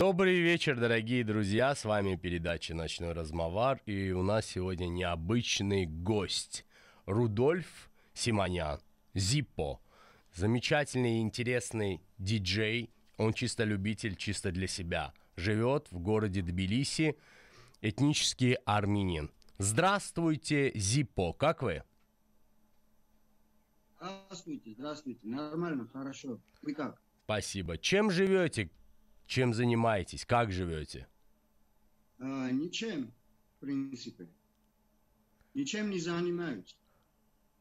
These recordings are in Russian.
Добрый вечер, дорогие друзья. С вами передача «Ночной размовар». И у нас сегодня необычный гость. Рудольф Симонян, Зиппо. Замечательный и интересный диджей. Он чисто любитель, чисто для себя. Живет в городе Тбилиси. Этнический армянин. Здравствуйте, Зиппо. Как вы? Здравствуйте, здравствуйте. Нормально, хорошо. Вы как? Спасибо. Чем живете? Чем занимаетесь? Как живете? А, ничем, в принципе. Ничем не занимаюсь,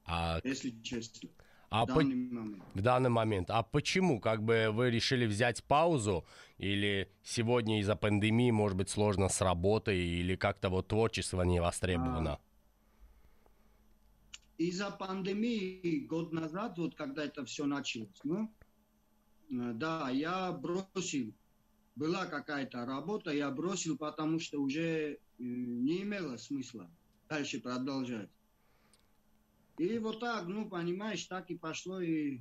А, если честно. а в по- данный момент. в данный момент. А почему? Как бы вы решили взять паузу? Или сегодня из-за пандемии, может быть, сложно с работой? Или как-то вот творчество не востребовано? Из-за пандемии год назад, вот когда это все началось, ну, э, да, я бросил. Была какая-то работа, я бросил, потому что уже э, не имело смысла дальше продолжать. И вот так, ну, понимаешь, так и пошло, и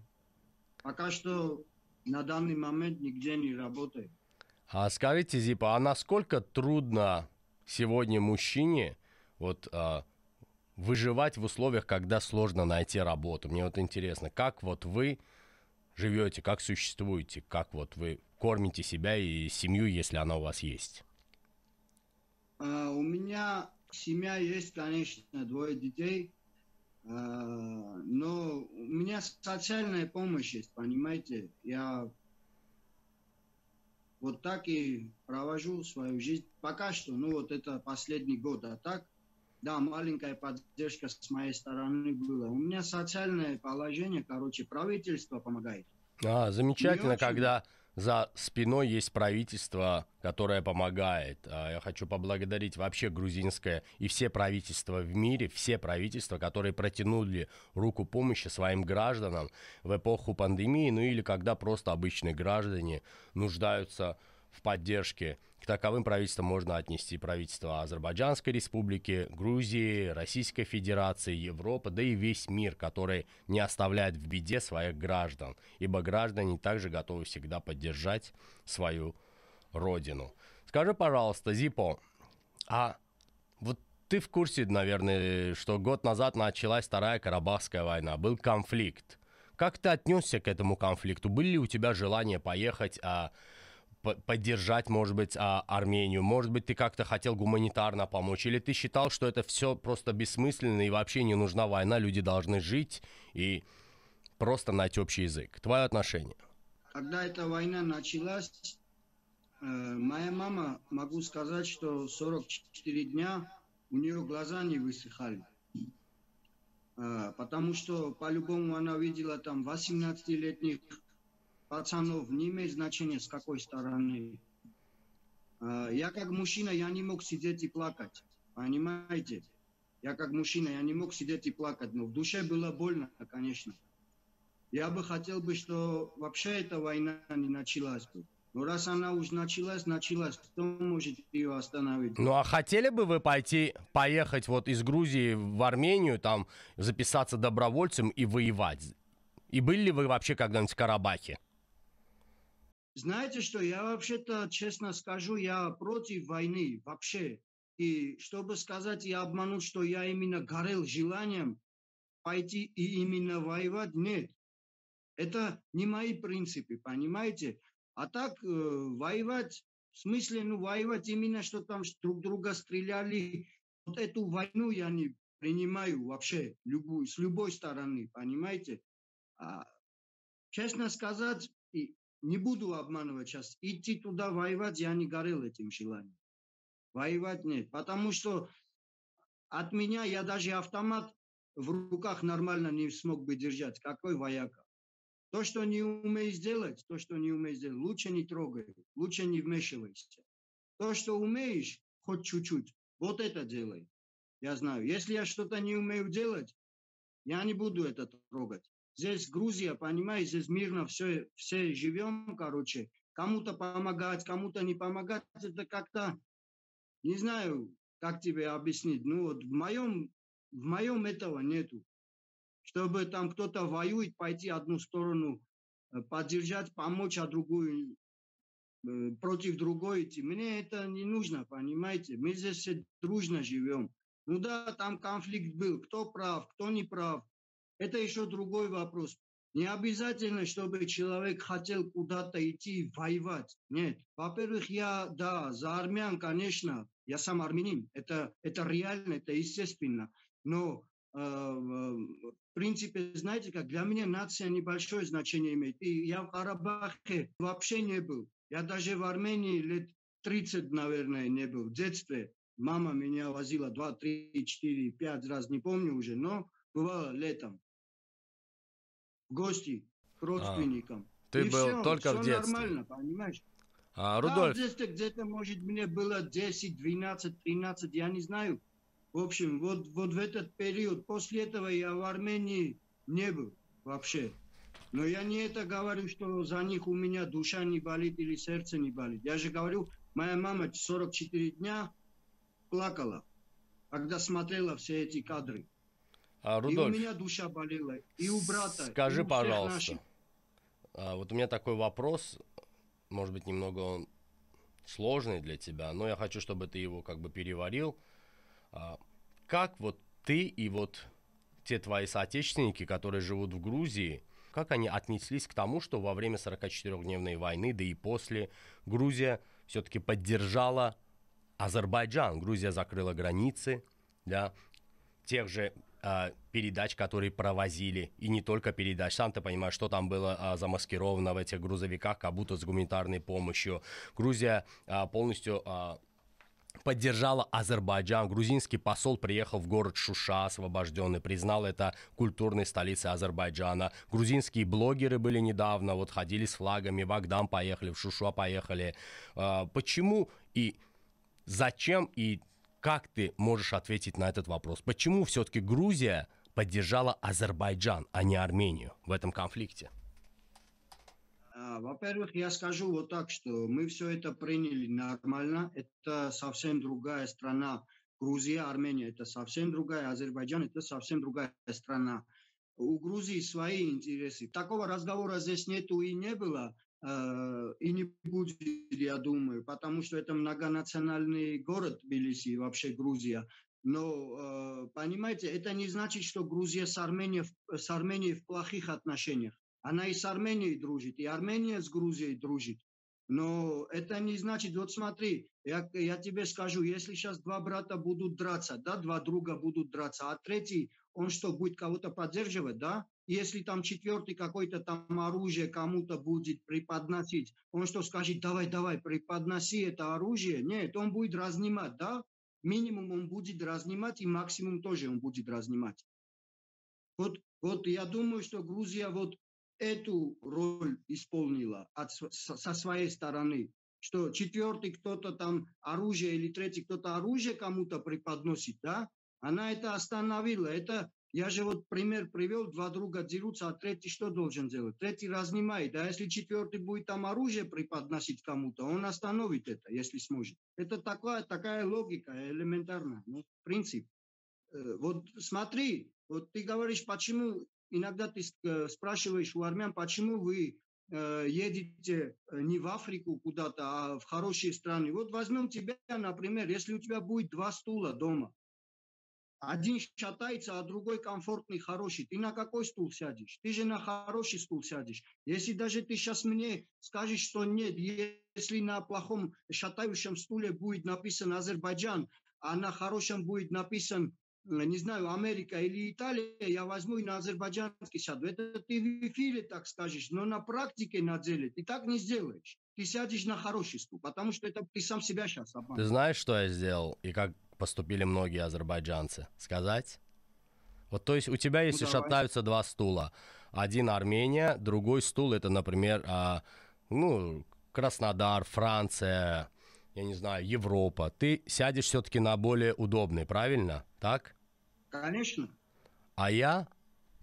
пока что на данный момент нигде не работаю. А скажите, Зипа, а насколько трудно сегодня мужчине вот а, выживать в условиях, когда сложно найти работу? Мне вот интересно, как вот вы живете, как существуете, как вот вы кормите себя и семью, если она у вас есть? А, У меня семья есть, конечно, двое детей, а, но у меня социальная помощь есть, понимаете? Я вот так и провожу свою жизнь. Пока что, ну вот это последний год, а так, да, маленькая поддержка с моей стороны была. У меня социальное положение, короче, правительство помогает. А, замечательно, очень. когда за спиной есть правительство, которое помогает. А, Я хочу поблагодарить вообще грузинское и все правительства в мире, все правительства, которые протянули руку помощи своим гражданам в эпоху пандемии, ну или когда просто обычные граждане нуждаются в поддержке. К таковым правительствам можно отнести правительство Азербайджанской республики, Грузии, Российской Федерации, Европы, да и весь мир, который не оставляет в беде своих граждан, ибо граждане также готовы всегда поддержать свою родину. Скажи, пожалуйста, Зипо, а вот ты в курсе, наверное, что год назад началась Вторая Карабахская война, был конфликт. Как ты отнесся к этому конфликту? Были ли у тебя желания поехать, а, поддержать, может быть, а, Армению? Может быть, ты как-то хотел гуманитарно помочь? Или ты считал, что это все просто бессмысленно и вообще не нужна война, люди должны жить и просто найти общий язык? Твое отношение? Когда эта война началась, э, моя мама, могу сказать, что 44 дня у нее глаза не высыхали. Э, потому что по-любому она видела там 18-летних пацанов, не имеет значения с какой стороны. Э, я как мужчина, я не мог сидеть и плакать, понимаете? Я как мужчина, я не мог сидеть и плакать, но в душе было больно, конечно. Я бы хотел бы, что вообще эта война не началась бы. Но раз она уже началась, началась, кто может ее остановить? Ну а хотели бы вы пойти, поехать вот из Грузии в Армению, там записаться добровольцем и воевать? И были ли вы вообще когда-нибудь в Карабахе? Знаете что, я вообще-то, честно скажу, я против войны вообще. И чтобы сказать и обмануть, что я именно горел желанием пойти и именно воевать, нет. Это не мои принципы, понимаете? А так э, воевать, в смысле, ну, воевать именно, что там друг друга стреляли. Вот эту войну я не принимаю вообще любую, с любой стороны, понимаете? А, честно сказать, и не буду обманывать сейчас, идти туда воевать я не горел этим желанием. Воевать нет, потому что от меня я даже автомат в руках нормально не смог бы держать. Какой вояка? То, что не умеешь сделать, то, что не умеешь сделать, лучше не трогай, лучше не вмешивайся. То, что умеешь, хоть чуть-чуть, вот это делай. Я знаю. Если я что-то не умею делать, я не буду это трогать. Здесь Грузия, понимаешь, здесь мирно все, все живем, короче. Кому-то помогать, кому-то не помогать, это как-то, не знаю, как тебе объяснить. Ну вот в моем, в моем этого нету. Чтобы там кто-то воюет, пойти одну сторону, э, поддержать, помочь, а другую э, против другой идти. Мне это не нужно, понимаете? Мы здесь все дружно живем. Ну да, там конфликт был, кто прав, кто не прав. Это еще другой вопрос. Не обязательно, чтобы человек хотел куда-то идти воевать. Нет. Во-первых, я, да, за армян, конечно, я сам армянин. Это, это реально, это естественно. Но э, в принципе, знаете, как для меня нация небольшое значение имеет. И я в Карабахе вообще не был. Я даже в Армении лет 30, наверное, не был. В детстве мама меня возила 2, 3, 4, 5 раз, не помню уже, но бывало летом гости к родственникам. А, ты и был все, только все в детстве. нормально, понимаешь? А, Да, Рудольф, в детстве где-то, может, мне было 10, 12, 13, я не знаю. В общем, вот, вот в этот период, после этого я в Армении не был вообще. Но я не это говорю, что за них у меня душа не болит или сердце не болит. Я же говорю, моя мама 44 дня плакала, когда смотрела все эти кадры. А, И у Рудольф, меня душа болела, и у брата. и скажи, у пожалуйста, наших. а, вот у меня такой вопрос, может быть, немного он сложный для тебя, но я хочу, чтобы ты его как бы переварил. А, Как вот ты и вот те твои соотечественники, которые живут в Грузии, как они отнеслись к тому, что во время 44-дневной войны, да и после, Грузия все-таки поддержала Азербайджан. Грузия закрыла границы, да, тех же а, передач, которые провозили, и не только передач. Сам ты понимаешь, что там было а, замаскировано в этих грузовиках, как будто с гуманитарной помощью. Грузия а, полностью а, поддержала Азербайджан. Грузинский посол приехал в город Шуша, освобожденный, признал это культурной столицей Азербайджана. Грузинские блогеры были недавно, вот ходили с флагами, в Агдам поехали, в Шуша поехали. Почему и зачем и как ты можешь ответить на этот вопрос? Почему все-таки Грузия поддержала Азербайджан, а не Армению в этом конфликте? А, Во-первых, я скажу вот так, что мы все это приняли нормально. Это совсем другая страна. Грузия, Армения – это совсем другая. Азербайджан – это совсем другая страна. У Грузии свои интересы. Такого разговора здесь нету и не было, и не будет, я думаю, потому что это многонациональный город Тбилиси, вообще Грузия. Но, э, понимаете, это не значит, что Грузия с Арменией, с Арменией в плохих отношениях. Она и с Арменией дружит, и Армения с Грузией дружит. Но это не значит, вот смотри, я, я тебе скажу, если сейчас два брата будут драться, да, два друга будут драться, а третий, он что, будет кого-то поддерживать, да? Если там четвертый какой-то там оружие кому-то будет преподносить, он что скажет, давай, давай, преподноси это оружие? Нет, он будет разнимать, да? Минимум он будет разнимать, и максимум тоже он будет разнимать. Вот, вот я думаю, что Грузия вот эту роль исполнила от, со своей стороны, что четвертый кто-то там оружие или третий кто-то оружие кому-то преподносит, да, она это остановила. Это я же вот пример привел, два друга дерутся, а третий что должен делать? Третий разнимает, а если четвертый будет там оружие преподносить кому-то, он остановит это, если сможет. Это такая, такая логика элементарная, ну, принцип. Э, Вот смотри, вот ты говоришь, почему иногда ты э, спрашиваешь у армян, почему вы э, едете не в Африку куда-то, а в хорошие страны. Вот возьмем тебя, например, если у тебя будет два стула дома, один шатается, а другой комфортный, хороший. Ты на какой стул сядешь? Ты же на хороший стул сядешь. Если даже ты сейчас мне скажешь, что нет, если на плохом шатающем стуле будет написан Азербайджан, а на хорошем будет написан, э, не знаю, Америка или Италия, я возьму и на азербайджанский сяду. Это ты в эфире так скажешь, но на практике, на деле ты так не сделаешь. Ты сядешь на хороший стул, потому что это ты сам себя сейчас Ты обманываешь. знаешь, что я сделал и как поступили многие азербайджанцы? Сказать? Вот то есть у тебя, если давай. шатаются два стула, один Армения, другой стул это, например, а, ну, Краснодар, Франция, я не знаю, Европа. Ты сядешь все-таки на более удобный, правильно? Так? Конечно. А я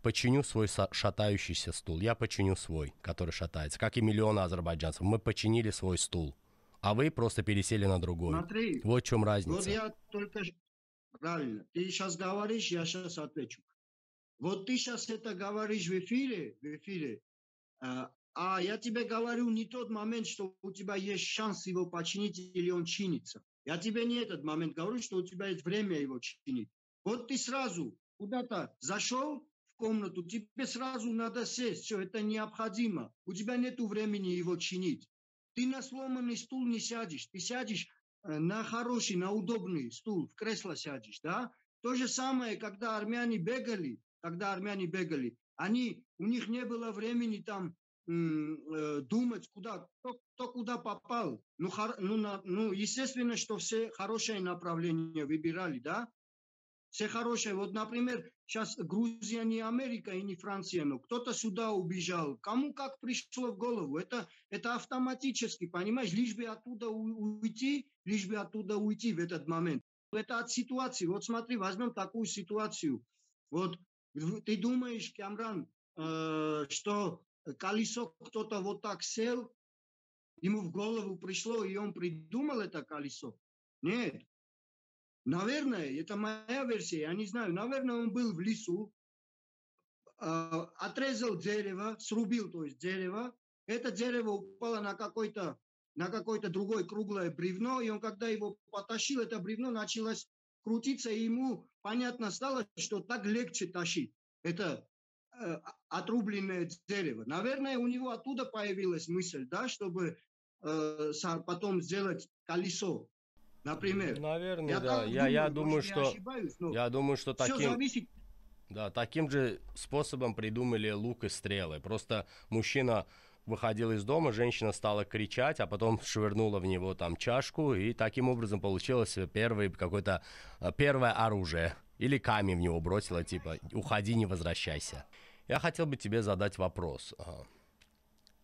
починю свой шатающийся стул. Я починю свой, который шатается. Как и миллионы азербайджанцев. Мы починили свой стул. А вы просто пересели на другой. Смотри, Вот в чем Вот разница. я только... Правильно. Ты сейчас говоришь, я сейчас отвечу. Вот ты сейчас это говоришь в эфире, в эфире. а, А я тебе говорю не тот момент, что у тебя есть шанс его починить или он чинится. Я тебе не этот момент говорю, что у тебя есть время его чинить. Вот ты сразу куда-то зашел в комнату, тебе сразу надо сесть, все, это необходимо. У тебя нет времени его чинить. Ты на сломанный стул не сядешь, ты сядешь э, на хороший, на удобный стул, в кресло сядешь, да? То же самое, когда армяне бегали, когда армяне бегали, они, у них не было времени там э, думать, куда, кто, кто куда попал. Ну, хор, ну, на, ну, естественно, что все хорошее направление выбирали, да? Все хорошее. Вот, например, сейчас Грузия не Америка и не Франция, но кто-то сюда убежал. Кому как пришло в голову. Это, это автоматически, понимаешь? Лишь бы оттуда уйти, лишь бы оттуда уйти в этот момент. Это от ситуации. Вот смотри, возьмем такую ситуацию. Вот ты думаешь, Камран, э, что колесо кто-то вот так сел, ему в голову пришло, и он придумал это колесо. Нет. Наверное, это моя версия, я не знаю. Наверное, он был в лесу, э, отрезал дерево, срубил, то есть дерево. Это дерево упало на какой-то на какое-то другое круглое бревно, и он, когда его потащил, это бревно началось крутиться, и ему понятно стало, что так легче тащить. Это Э, отрубленное дерево. Наверное, у него оттуда появилась мысль, да, чтобы э, потом сделать колесо. Например. Наверное, я да. Я, думаю, я думаю, что я думаю, что таким. Зависит... Да, таким же способом придумали лук и стрелы. Просто мужчина выходил из дома, женщина стала кричать, а потом швырнула в него там чашку, и таким образом получилось первый какой-то э, первое оружие. Или камень в него бросила, типа, уходи, не возвращайся. Я хотел бы тебе задать вопрос.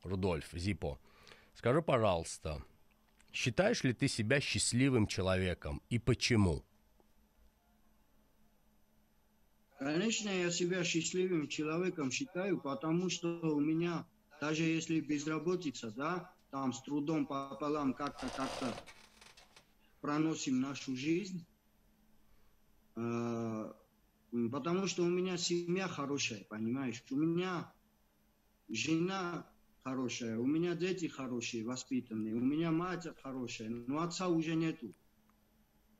Рудольф, Зипо, скажи, пожалуйста, считаешь ли ты себя счастливым человеком и почему? Конечно, я себя счастливым человеком считаю, потому что у меня, даже если безработица, да, там с трудом пополам как-то, как-то проносим нашу жизнь, э, Потому что у меня семья хорошая, понимаешь? У меня жена хорошая, у меня дети хорошие, воспитанные, у меня мать хорошая, но отца уже нету.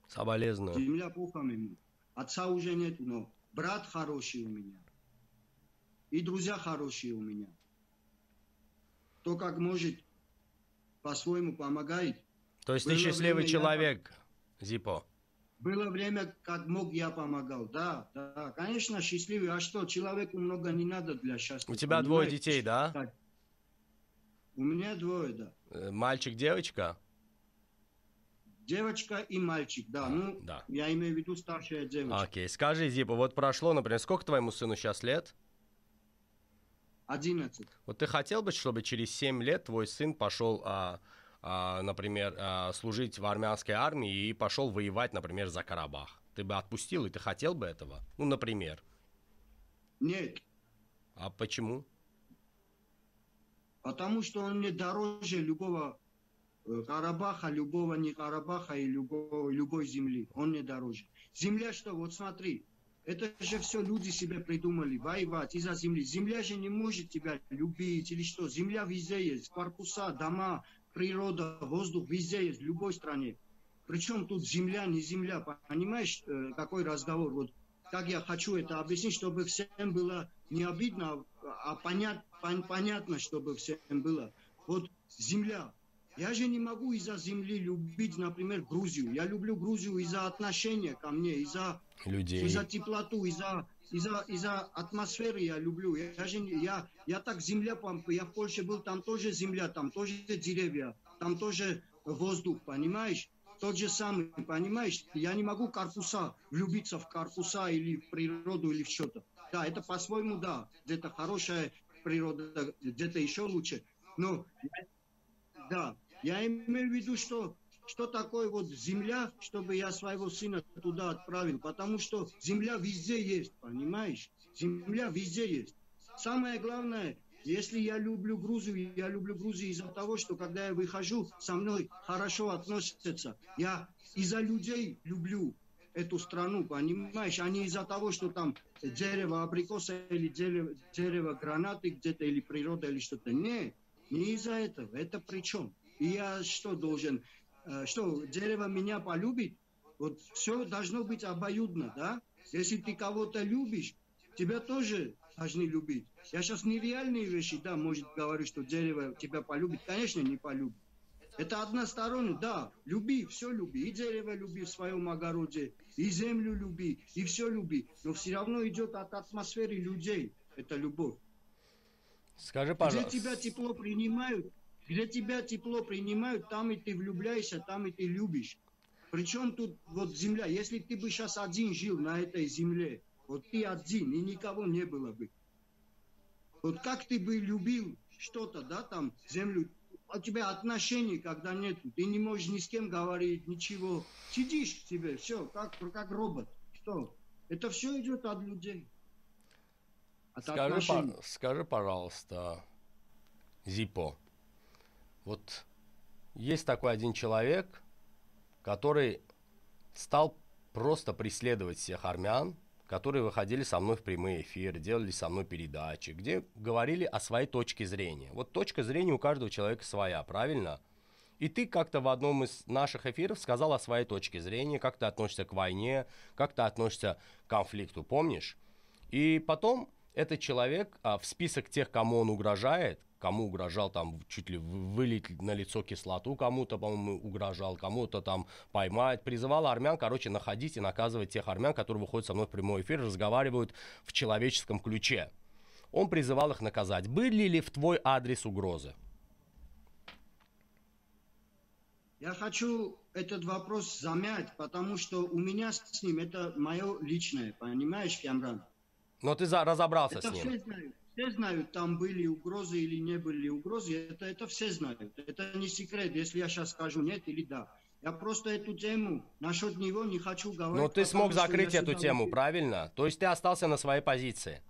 Соболезную. Земля пухами. Отца уже нету, но брат хороший у меня. И друзья хорошие у меня. Кто как может, по-своему помогает. То есть Было ты счастливый человек, я... Зипо? Было время, как мог, я помогал. Да, да, конечно, счастливый. А что, человеку много не надо для счастья. У тебя понимаете? двое детей, да? У меня двое, да. Э, мальчик, девочка? Девочка и мальчик, да. А, ну, да. я имею в виду старшая девочка. Окей, скажи, Зипа, вот прошло, например, сколько твоему сыну сейчас лет? 11. Вот ты хотел бы, чтобы через 7 лет твой сын пошел а, а, например, а, служить в армянской армии и пошел воевать, например, за Карабах? Ты бы отпустил, и ты хотел бы этого? Ну, например. Нет. А почему? Потому что он мне дороже любого э, Карабаха, любого не Карабаха и любого, любой земли. Он мне дороже. Земля что? Вот смотри. Это же все люди себе придумали, воевать из-за земли. Земля же не может тебя любить или что. Земля везде есть, корпуса, дома, природа, воздух везде есть, в любой стране. Причем тут земля, не земля, понимаешь, э, какой разговор? Вот как я хочу это объяснить, чтобы всем было не обидно, а понят, пон, понятно, чтобы всем было. Вот земля. Я же не могу из-за земли любить, например, Грузию. Я люблю Грузию из-за отношения ко мне, из-за людей, из-за теплоту, из-за из-за из-за атмосферы я люблю. Я, же, я, я так земля, я в Польше был, там тоже земля, там тоже деревья, там тоже воздух, понимаешь? Тот же самый, понимаешь? Я не могу корпуса, влюбиться в корпуса или в природу или в что-то. Да, это по-своему, да, где-то хорошая природа, где-то еще лучше. Но, да, я имею в виду, что что такое вот земля, чтобы я своего сына туда отправил. Потому что земля везде есть, понимаешь? Земля везде есть. Самое главное, если я люблю Грузию, я люблю Грузию из-за того, что когда я выхожу, со мной хорошо относятся. Я из-за людей люблю эту страну, понимаешь, а не из-за того, что там дерево абрикоса или дерево, дерево гранаты где-то, или природа, или что-то. Нет, Не из-за этого. Это при чем? И я что должен? Э, что, дерево меня полюбит? Вот все должно быть обоюдно, да? Если ты кого-то любишь, тебя тоже должны любить. Я сейчас нереальные вещи, да, может, говорю, что дерево тебя полюбит. Конечно, не полюбит. Это односторонне, да, люби, все люби. И дерево люби в своем огороде, и землю люби, и все люби. Но все равно идет от атмосферы людей. Это любовь. Скажи, пожалуйста. Где тебя тепло принимают, где тебя тепло принимают, там и ты влюбляешься, там и ты любишь. Причем тут вот земля, если ты бы сейчас один жил на этой земле, вот ты один, и никого не было бы. Вот как ты бы любил что-то, да, там, землю, у тебя отношений, когда нет, ты не можешь ни с кем говорить, ничего. Сидишь себе, все, как, как робот. Что? Это все идет от людей. От скажи, по, скажи, пожалуйста, Зипо, вот есть такой один человек, который стал просто преследовать всех армян, которые выходили со мной в прямые эфиры, делали со мной передачи, где говорили о своей точке зрения. Вот точка зрения у каждого человека своя, правильно? И ты как-то в одном из наших эфиров сказал о своей точке зрения, как ты относишься к войне, как ты относишься к конфликту, помнишь? И потом этот человек а, в список тех, кому он угрожает, кому угрожал там чуть ли вылить на лицо кислоту, кому-то, по-моему, угрожал, кому-то там поймать, призывал армян, короче, находить и наказывать тех армян, которые выходят со мной в прямой эфир, разговаривают в человеческом ключе. Он призывал их наказать. Были ли в твой адрес угрозы? Я хочу этот вопрос замять, потому что у меня с ним это мое личное, понимаешь, Камран? Но ты за, разобрался это с ним. Все знают, все знают, там были угрозы или не были угрозы. Это, это все знают. Это не секрет, если я сейчас скажу нет или да. Я просто эту тему насчет него не хочу говорить. Но ты смог закрыть эту тему, уже... правильно? То есть ты остался на своей позиции.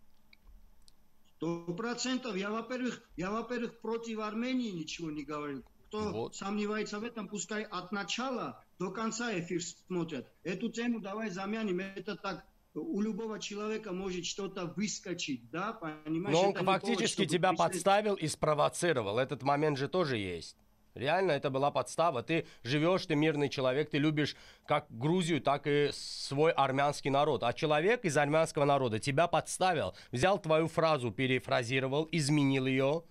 Сто процентов. Я, во-первых, я, во-первых, против Армении ничего не говорю. Кто вот. сомневается в этом, пускай от начала до конца эфир смотрят. Эту тему давай замянем. Это так у любого человека может что-то выскочить, да, понимаешь? Но он фактически повод, тебя пришли... подставил и спровоцировал. Этот момент же тоже есть. Реально, это была подстава. Ты живешь, ты мирный человек, ты любишь как Грузию, так и свой армянский народ. А человек из армянского народа тебя подставил, взял твою фразу, перефразировал, изменил ее,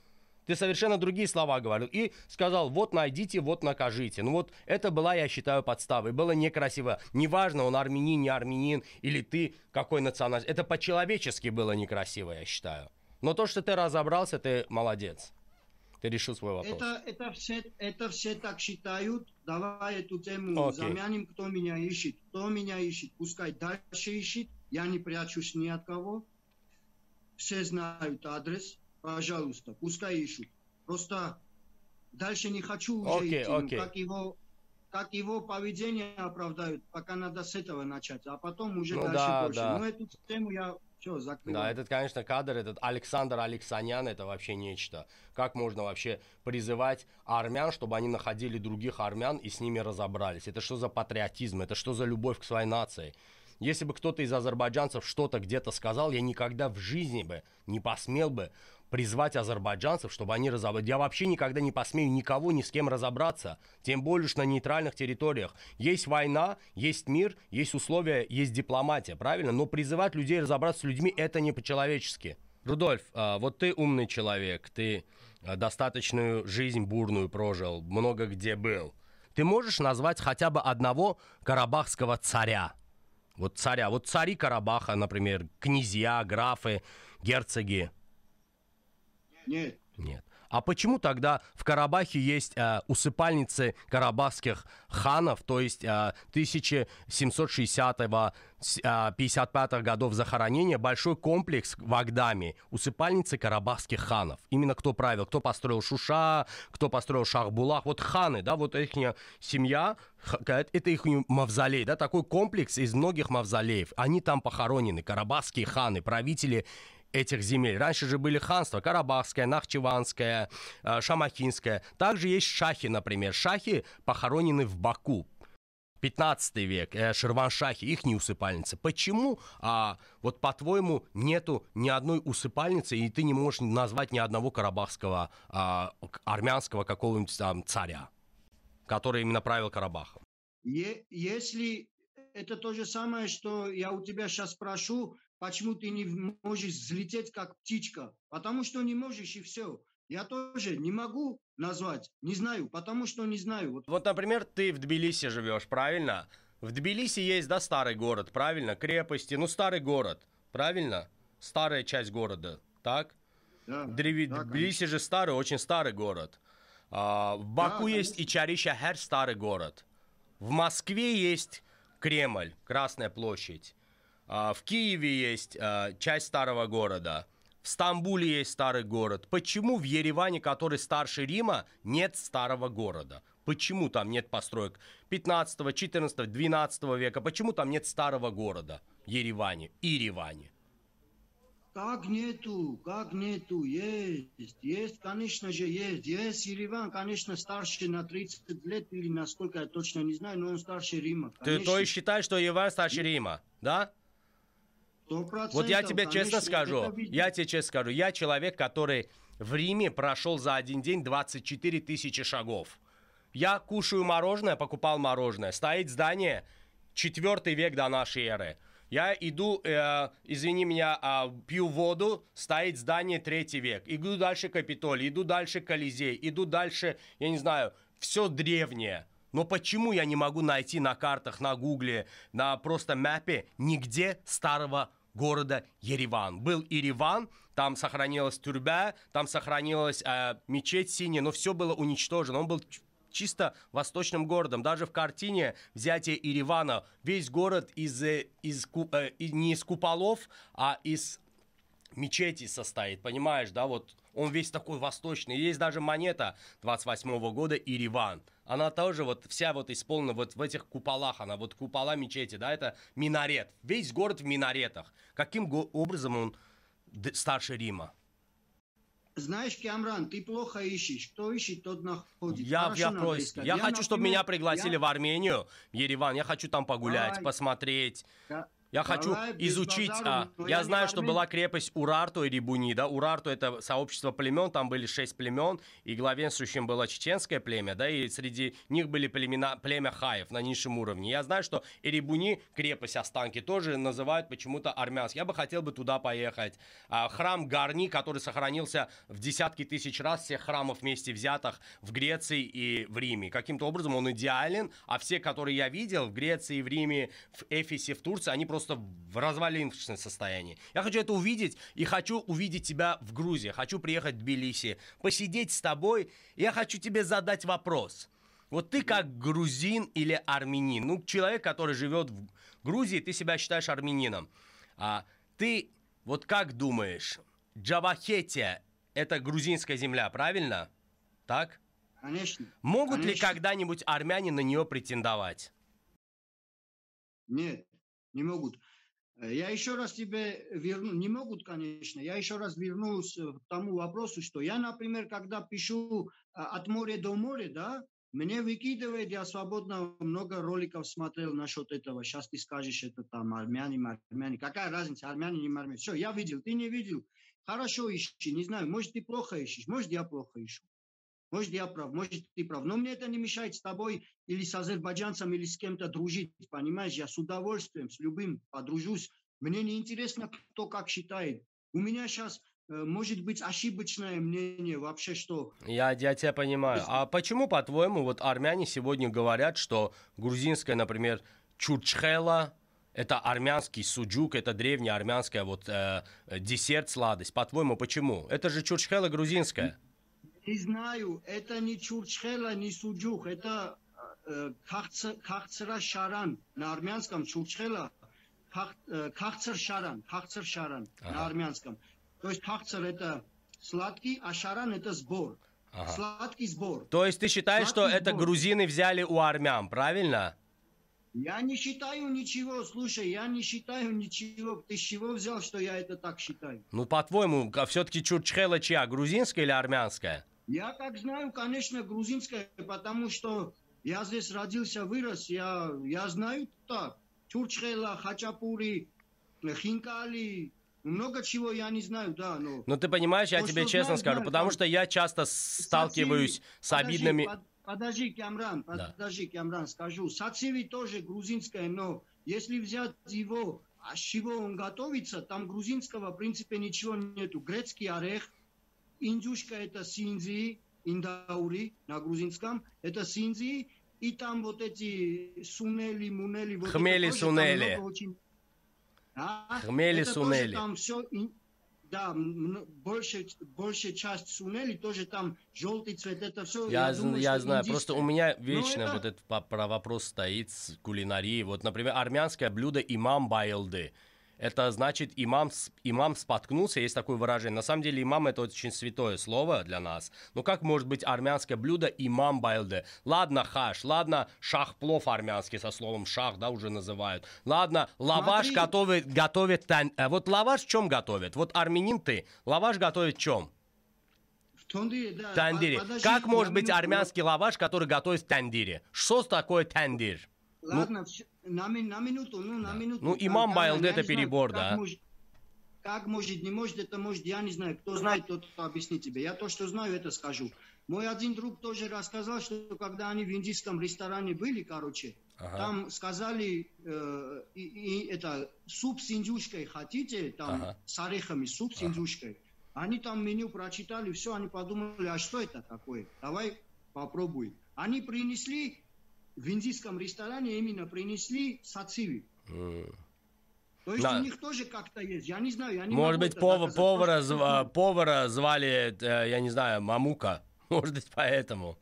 ты совершенно другие слова говорил. И сказал, вот найдите, вот накажите. Ну вот это была, я считаю, подставой. Было некрасиво. Неважно, он армянин, не армянин, или ты какой национальность. Это по-человечески было некрасиво, я считаю. Но то, что ты разобрался, ты молодец. Ты решил свой вопрос. Это, это, все, это все так считают. Давай эту тему okay. замянем, кто меня ищет. Кто меня ищет, пускай дальше ищет. Я не прячусь ни от кого. Все знают адрес пожалуйста, пускай ищут. Просто дальше не хочу уже okay, идти. Okay. Как его как его поведение оправдают, пока надо с этого начать, а потом уже ну, дальше да, больше. Да. Но эту тему я все закрываю. Да, этот, конечно, кадр, этот Александр Алексанян, это вообще нечто. Как можно вообще призывать армян, чтобы они находили других армян и с ними разобрались? Это что за патриотизм? Это что за любовь к своей нации? Если бы кто-то из азербайджанцев что-то где-то сказал, я никогда в жизни бы не посмел бы призвать азербайджанцев, чтобы они разобрались. Я вообще никогда не посмею никого ни с кем разобраться, тем более уж на нейтральных территориях. Есть война, есть мир, есть условия, есть дипломатия, правильно? Но призывать людей разобраться с людьми это не по-человечески. Рудольф, а, вот ты умный человек, ты а, достаточную жизнь бурную прожил, много где был. Ты можешь назвать хотя бы одного карабахского царя? Вот царя, вот цари Карабаха, например, князья, графы, герцоги. Нет. Нет. А почему тогда в Карабахе есть э, усыпальницы карабахских ханов, то есть э, 1760-55 э, годов захоронения, большой комплекс в Агдаме, усыпальницы карабахских ханов? Именно кто правил, кто построил Шуша, кто построил Шахбулах, вот ханы, да, вот их семья, это их мавзолей, да, такой комплекс из многих мавзолеев, они там похоронены, карабахские ханы, правители этих земель. Раньше же были ханства Карабахское, Нахчеванское, э, Шамахинское. Также есть шахи, например. Шахи похоронены в Баку. 15 век, э, Шерваншахи, их не усыпальницы. Почему, а, вот по-твоему, нету ни одной усыпальницы, и ты не можешь назвать ни одного карабахского, а, армянского какого-нибудь там царя, который именно правил Карабахом? Если это то же самое, что я у тебя сейчас спрошу, почему ты не можешь взлететь как птичка? Потому что не можешь, и все. Я тоже не могу назвать, не знаю, потому что не знаю. Вот, вот например, ты в Тбилиси живешь, правильно? В Тбилиси есть, да, старый город, правильно? Крепости, ну, старый город, правильно? Старая часть города, так? Да, Древи... да, Тбилиси же старый, очень старый город. А, в Баку да, есть и Чариша-Хер, старый город. В Москве есть Кремль, Красная площадь. А, в Киеве есть а, часть старого города. В Стамбуле есть старый город. Почему в Ереване, который старше Рима, нет старого города? Почему там нет построек 15, 14, 12 века? Почему там нет старого города Ереване, Иреване? Как нету, как нету, есть, есть, конечно же, есть. Есть Ереван, конечно, старше на 30 лет или насколько я точно не знаю, но он старше Рима. Конечно. Ты то и считаешь, что Ереван старше Рима, да? 100%, вот я тебе честно скажу, я тебе честно скажу, я человек, который в Риме прошел за один день 24 тысячи шагов. Я кушаю мороженое, покупал мороженое. Стоит здание, четвертый век до нашей эры. Я иду, э, извини меня, э, пью воду, стоит здание третий век. Иду дальше Капитолий, иду дальше Колизей, иду дальше, я не знаю, все древнее. Но почему я не могу найти на картах, на гугле, на просто мапе нигде старого города Ереван. Был Ереван, там сохранилась тюрьма, там сохранилась э, мечеть синяя, но все было уничтожено. Он был чисто восточным городом. Даже в картине взятие Еревана весь город из, э, из, э, не из куполов, а из мечети состоит, понимаешь, да, вот он весь такой восточный. Есть даже монета 28 -го года Ириван. Она тоже вот вся вот исполнена вот в этих куполах. Она вот купола мечети, да, это минарет. Весь город в минаретах. Каким образом он старше Рима? Знаешь, Камран, ты плохо ищешь. Кто ищет, тот находит. Я, Хорошо я, прос... я, я хочу, например, чтобы меня пригласили я... в Армению, Ереван. Я хочу там погулять, Давай. посмотреть. Я... Я хочу изучить. А, я, знаю, что была крепость Урарту и Рибуни. Да? Урарту это сообщество племен, там были шесть племен, и главенствующим было чеченское племя, да, и среди них были племена, племя Хаев на низшем уровне. Я знаю, что Эрибуни, крепость Останки, тоже называют почему-то армянский. Я бы хотел бы туда поехать. А, храм Гарни, который сохранился в десятки тысяч раз всех храмов вместе взятых в Греции и в Риме. Каким-то образом он идеален, а все, которые я видел в Греции, в Риме, в Эфисе, в Турции, они просто просто в развалившем состоянии. Я хочу это увидеть и хочу увидеть тебя в Грузии. Хочу приехать в Тбилиси, посидеть с тобой. Я хочу тебе задать вопрос. Вот ты как грузин или армянин, ну, человек, который живет в Грузии, ты себя считаешь армянином. А ты вот как думаешь, Джавахетия – это грузинская земля, правильно? Так? Конечно. Могут конечно. ли когда-нибудь армяне на нее претендовать? Нет не могут. Э, я еще раз тебе верну, не могут, конечно, я еще раз вернусь к тому вопросу, что я, например, когда пишу э, от моря до моря, да, мне выкидывает, я свободно много роликов смотрел насчет этого. Сейчас ты скажешь, это там армяне, армяне. Какая разница, армяне, не армяне. Все, я видел, ты не видел. Хорошо ищи, не знаю, может, ты плохо ищешь, может, я плохо ищу. Может, я прав, может, ты прав. Но мне это не мешает с тобой или с азербайджанцем, или с кем-то дружить. Понимаешь, я с удовольствием, с любым подружусь. Мне не интересно, кто как считает. У меня сейчас э, может быть ошибочное мнение вообще, что... Я, я тебя понимаю. А почему, по-твоему, вот армяне сегодня говорят, что грузинская, например, чурчхела, это армянский суджук, это древняя армянская вот э, десерт, сладость. По-твоему, почему? Это же чурчхела грузинская. Не знаю, это не чурчхела, не суджух, это э, кахцера шаран на армянском чурчхела, э, кахцер шаран, кахцер шаран на армянском. То есть кахцер это сладкий, а шаран это сбор. Ага. Сладкий сбор. То есть ты считаешь, Сладкий что это грузины взяли у армян, правильно? Я не считаю ничего, слушай, я не считаю ничего. Ты с чего взял, что я это так считаю? Ну, по-твоему, все-таки чурчхела чья, грузинская или армянская? Я как знаю, конечно, грузинская, потому что Я здесь родился, вырос, я, я знаю так. Чурчхела, Хачапури, Хинкали, много чего я не знаю, да, но... Ну ты понимаешь, я То, тебе честно знаю, скажу, знаю, потому что я часто сталкиваюсь с Подожди, обидными... под- Подожди, Камран, Да. подожди, Камран, скажу. Сациви тоже грузинское, но если взять его, а с чего он готовится, там грузинского в принципе ничего нету. Грецкий орех, индюшка это синзи, индаури на грузинском, это синзи, и там вот эти сунели, мунели. Вот это Хмели, тоже там сунели. очень- А? Хмели, Это тоже сунели. Там все, да, больше, большая часть сунели тоже там желтый цвет, это все. Я, зн- я знаю, индийское. просто у меня Но вечно это- вот этот про вопрос стоит с кулинарией. Вот, например, армянское блюдо имам байлды. Это значит, имам, имам споткнулся, есть такое выражение. На самом деле, имам это очень святое слово для нас. Ну как может быть армянское блюдо имам байлды? Ладно, хаш, ладно, шахплов армянский со словом шах, да, уже называют. Ладно, лаваш Смотри. готовит, готовит э, Вот лаваш в чем готовит? Вот армянин ты, лаваш готовит в чем? В тандире, да. тандире. Под- подожди, Как может быть минуту. армянский лаваш, который готовят в тандире? Что такое тандир? Ладно, всё, на, ми- на минуту, ну, на минуту. Ну, имам Байлд это знаю, перебор, как да. может- как может, не может, это может, я не знаю. Кто знает, тот объяснит тебе. Я то, что знаю, это скажу. Мой один друг тоже рассказал, что когда они в индийском ресторане были, короче, Ага. там сказали, э, и, и это суп с индюшкой хотите, там Ага. с орехами, суп с индюшкой. Они там меню прочитали, все, они подумали, а что это такое? Давай попробуй. Они принесли в индийском ресторане именно принесли сациви. М. То есть Да. у них тоже как-то есть. Я не знаю, я не Может быть, доказать. повара, зва- повара звали, э, я не знаю, Мамука. Может быть, поэтому.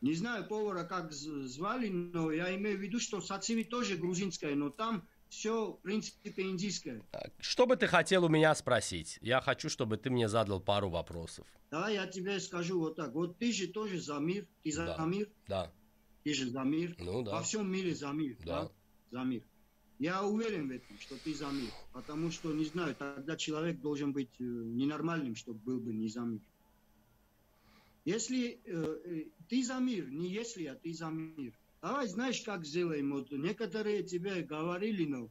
Не знаю повара как звали, но я имею в виду, что сациви тоже грузинское, но там все, в принципе, индийское. Что бы ты хотел у меня спросить? Я хочу, чтобы ты мне задал пару вопросов. Давай я тебе скажу вот так. Вот ты же тоже за мир, ты за Да. мир, Да, ты же за мир. ну да. Во всем мире за мир, Да. да. За мир. Я уверен в этом, что ты за мир. Потому что, не знаю, тогда человек должен быть э, ненормальным, чтобы был бы не за мир. Если э, э, ты за мир, не если, а ты за мир. Давай, знаешь, как сделаем? Вот некоторые тебе говорили, но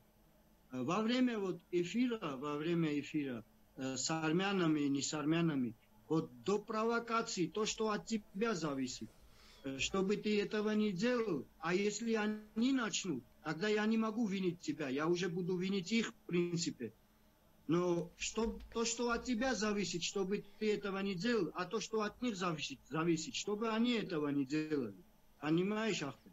э, во время вот эфира, во время эфира э, с армянами и не с армянами, вот до провокации, то, что от тебя зависит, чтобы ты этого не делал, а если они начнут, тогда я не могу винить тебя, я уже буду винить их, в принципе. Но что, то, что от тебя зависит, чтобы ты этого не делал, а то, что от них зависит, зависит чтобы они этого не делали. Понимаешь, Ахмед?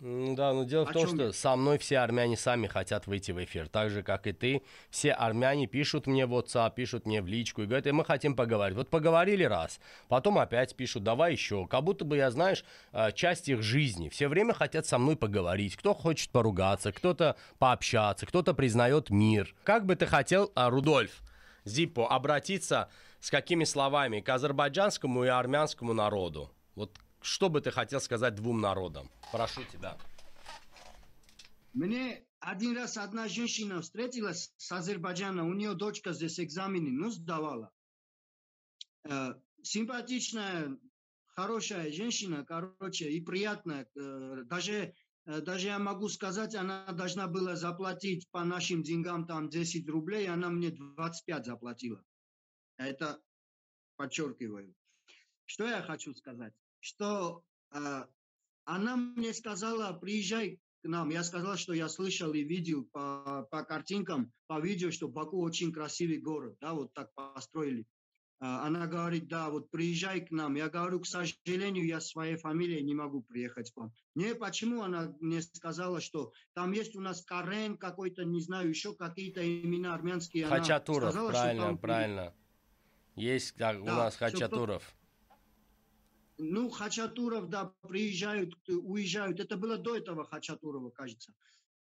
Да, но дело в О том, чем что я? со мной все армяне сами хотят выйти в эфир, так же, как и ты. Все армяне пишут мне в WhatsApp, пишут мне в личку и говорят, «Э, мы хотим поговорить. Вот поговорили раз, потом опять пишут, давай еще. Как будто бы я, знаешь, э, часть их жизни. Все время хотят со мной поговорить. Кто хочет поругаться, кто-то пообщаться, кто-то признает мир. Как бы ты хотел, а, Рудольф, Зиппо, обратиться с какими словами к азербайджанскому и армянскому народу? Вот что бы ты хотел сказать двум народам? Прошу тебя. Мне один раз одна женщина встретилась с Азербайджана, у нее дочка здесь экзамены, ну, сдавала. Э, симпатичная, хорошая женщина, короче, и приятная. Э, даже, э, даже я могу сказать, она должна была заплатить по нашим деньгам там 10 рублей, она мне 25 заплатила. Это подчеркиваю. Что я хочу сказать? Что э, она мне сказала, приезжай к нам. Я сказал, что я слышал и видел по, по картинкам, по видео, что Баку очень красивый город, да, вот так построили. А, Она говорит, да, вот приезжай к нам. Я говорю, к сожалению, я своей фамилией не могу приехать к вам. Не, почему она мне сказала, что там есть у нас Карен какой-то, не знаю, еще какие-то имена армянские. Она Хачатуров, сказала, что правильно, там- правильно. Есть так, у Да, нас всё, кто- Хачатуров. Ну, Хачатуров, да, приезжают, э, уезжают. Это было до этого Хачатурова, кажется.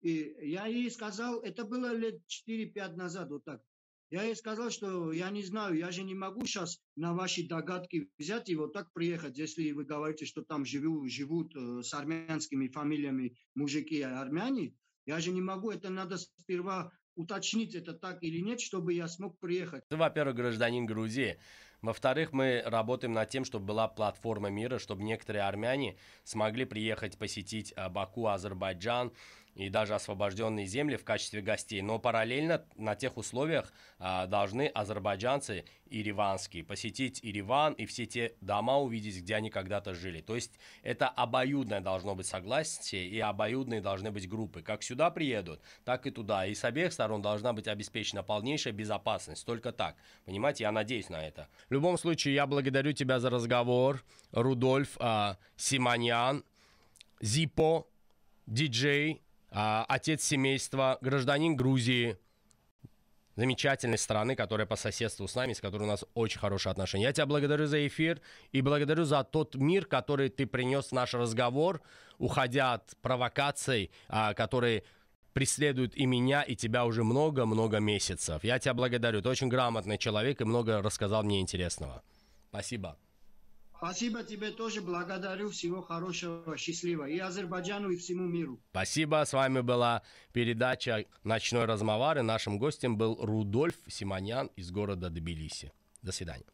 И я ей сказал, это было лет 4-5 назад, вот так. Я ей сказал, что я не знаю, я же не могу сейчас на ваши догадки взять и вот так приехать, если вы говорите, что там живу, живут э, с армянскими фамилиями мужики армяне. Я же не могу, это надо сперва уточнить, это так или нет, чтобы я смог приехать. Во-первых, гражданин Грузии. Во-вторых, мы работаем над тем, чтобы была платформа мира, чтобы некоторые армяне смогли приехать посетить а, Баку, Азербайджан, и даже освобожденные земли в качестве гостей. Но параллельно на тех условиях а, должны азербайджанцы ириванские посетить Ириван и все те дома увидеть, где они когда-то жили. То есть это обоюдное должно быть согласие и обоюдные должны быть группы. Как сюда приедут, так и туда. И с обеих сторон должна быть обеспечена полнейшая безопасность. Только так. Понимаете, я надеюсь на это. В любом случае, я благодарю тебя за разговор. Рудольф а, Симоньян, Зипо, диджей, а, отец семейства, гражданин Грузии, замечательной страны, которая по соседству с нами, с которой у нас очень хорошие отношения. Я тебя благодарю за эфир и благодарю за тот мир, который ты принес в наш разговор, уходя от провокаций, а, которые преследуют и меня, и тебя уже много-много месяцев. Я тебя благодарю. Ты очень грамотный человек и много рассказал мне интересного. Спасибо. Спасибо тебе тоже, благодарю, всего хорошего, счастливого и Азербайджану, и всему миру. Спасибо, с вами была передача «Ночной размовар», и нашим гостем был Рудольф Симонян из города Тбилиси. До свидания.